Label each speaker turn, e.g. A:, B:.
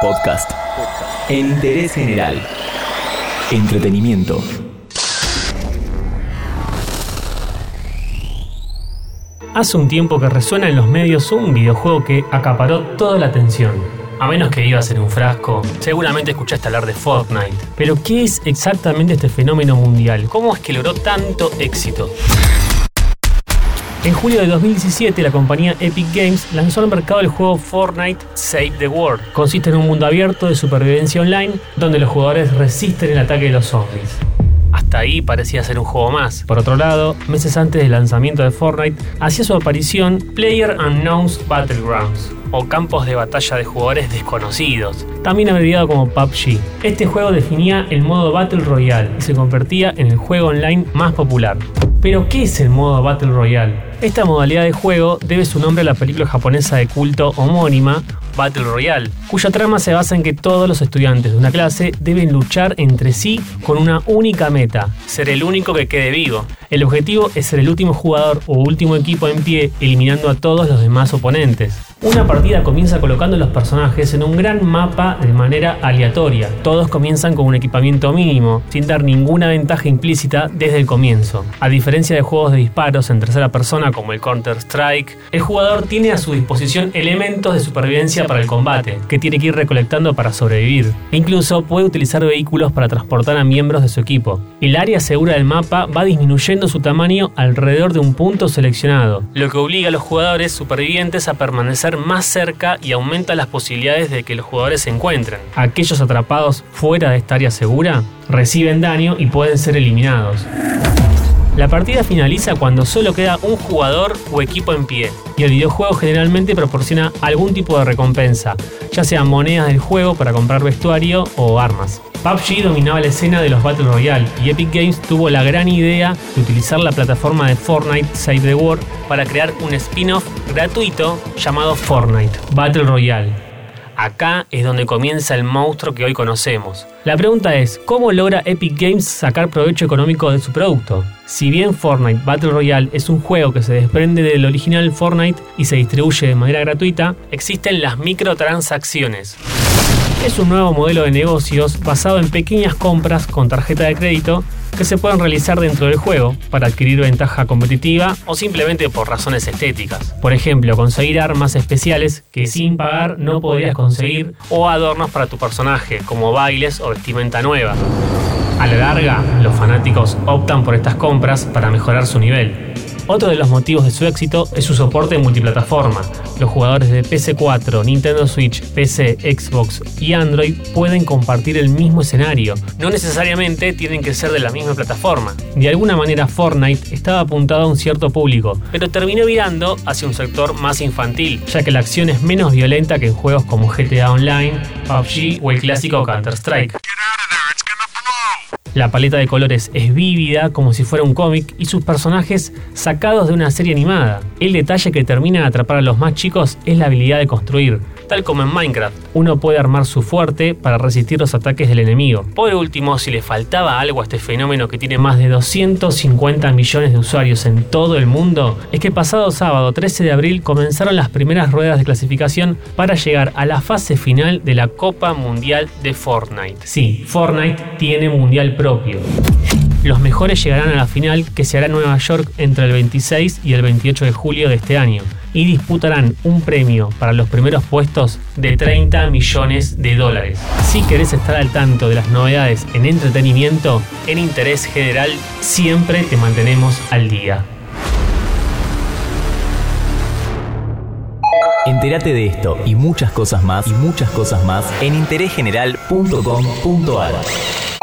A: Podcast. Interés general. Entretenimiento.
B: Hace un tiempo que resuena en los medios un videojuego que acaparó toda la atención. A menos que vivas en un frasco, seguramente escuchaste hablar de Fortnite. Pero ¿qué es exactamente este fenómeno mundial? ¿Cómo es que logró tanto éxito? En julio de 2017, la compañía Epic Games lanzó al mercado el juego Fortnite Save the World. Consiste en un mundo abierto de supervivencia online donde los jugadores resisten el ataque de los zombies. Hasta ahí parecía ser un juego más. Por otro lado, meses antes del lanzamiento de Fortnite, hacía su aparición Player Unknown's Battlegrounds, o campos de batalla de jugadores desconocidos, también abreviado como PUBG. Este juego definía el modo Battle Royale y se convertía en el juego online más popular. Pero, ¿qué es el modo Battle Royale? Esta modalidad de juego debe su nombre a la película japonesa de culto homónima, Battle Royale, cuya trama se basa en que todos los estudiantes de una clase deben luchar entre sí con una única meta, ser el único que quede vivo. El objetivo es ser el último jugador o último equipo en pie, eliminando a todos los demás oponentes. Una partida comienza colocando los personajes en un gran mapa de manera aleatoria. Todos comienzan con un equipamiento mínimo, sin dar ninguna ventaja implícita desde el comienzo. A diferencia de juegos de disparos en tercera persona como el Counter-Strike, el jugador tiene a su disposición elementos de supervivencia para el combate, que tiene que ir recolectando para sobrevivir. incluso puede utilizar vehículos para transportar a miembros de su equipo. El área segura del mapa va disminuyendo su tamaño alrededor de un punto seleccionado, lo que obliga a los jugadores supervivientes a permanecer más cerca y aumenta las posibilidades de que los jugadores se encuentren. Aquellos atrapados fuera de esta área segura reciben daño y pueden ser eliminados. La partida finaliza cuando solo queda un jugador o equipo en pie, y el videojuego generalmente proporciona algún tipo de recompensa, ya sean monedas del juego para comprar vestuario o armas. PUBG dominaba la escena de los Battle Royale y Epic Games tuvo la gran idea de utilizar la plataforma de Fortnite Save the World para crear un spin-off gratuito llamado Fortnite Battle Royale. Acá es donde comienza el monstruo que hoy conocemos. La pregunta es, ¿cómo logra Epic Games sacar provecho económico de su producto? Si bien Fortnite Battle Royale es un juego que se desprende del original Fortnite y se distribuye de manera gratuita, existen las microtransacciones. Es un nuevo modelo de negocios basado en pequeñas compras con tarjeta de crédito que se pueden realizar dentro del juego para adquirir ventaja competitiva o simplemente por razones estéticas. Por ejemplo, conseguir armas especiales que sin pagar no podrías conseguir o adornos para tu personaje, como bailes o vestimenta nueva. A la larga, los fanáticos optan por estas compras para mejorar su nivel. Otro de los motivos de su éxito es su soporte multiplataforma. Los jugadores de PC4, Nintendo Switch, PC, Xbox y Android pueden compartir el mismo escenario. No necesariamente tienen que ser de la misma plataforma. De alguna manera Fortnite estaba apuntado a un cierto público, pero terminó virando hacia un sector más infantil, ya que la acción es menos violenta que en juegos como GTA Online, PUBG o el clásico Counter-Strike. La paleta de colores es vívida, como si fuera un cómic, y sus personajes sacados de una serie animada. El detalle que termina de atrapar a los más chicos es la habilidad de construir. Tal como en Minecraft, uno puede armar su fuerte para resistir los ataques del enemigo. Por último, si le faltaba algo a este fenómeno que tiene más de 250 millones de usuarios en todo el mundo, es que pasado sábado 13 de abril comenzaron las primeras ruedas de clasificación para llegar a la fase final de la Copa Mundial de Fortnite. Sí, Fortnite tiene mundial propio. Los mejores llegarán a la final que se hará en Nueva York entre el 26 y el 28 de julio de este año y disputarán un premio para los primeros puestos de 30 millones de dólares. Si querés estar al tanto de las novedades en entretenimiento, en interés general, siempre te mantenemos al día.
A: Entérate de esto y muchas cosas más y muchas cosas más en interésgeneral.com.ar.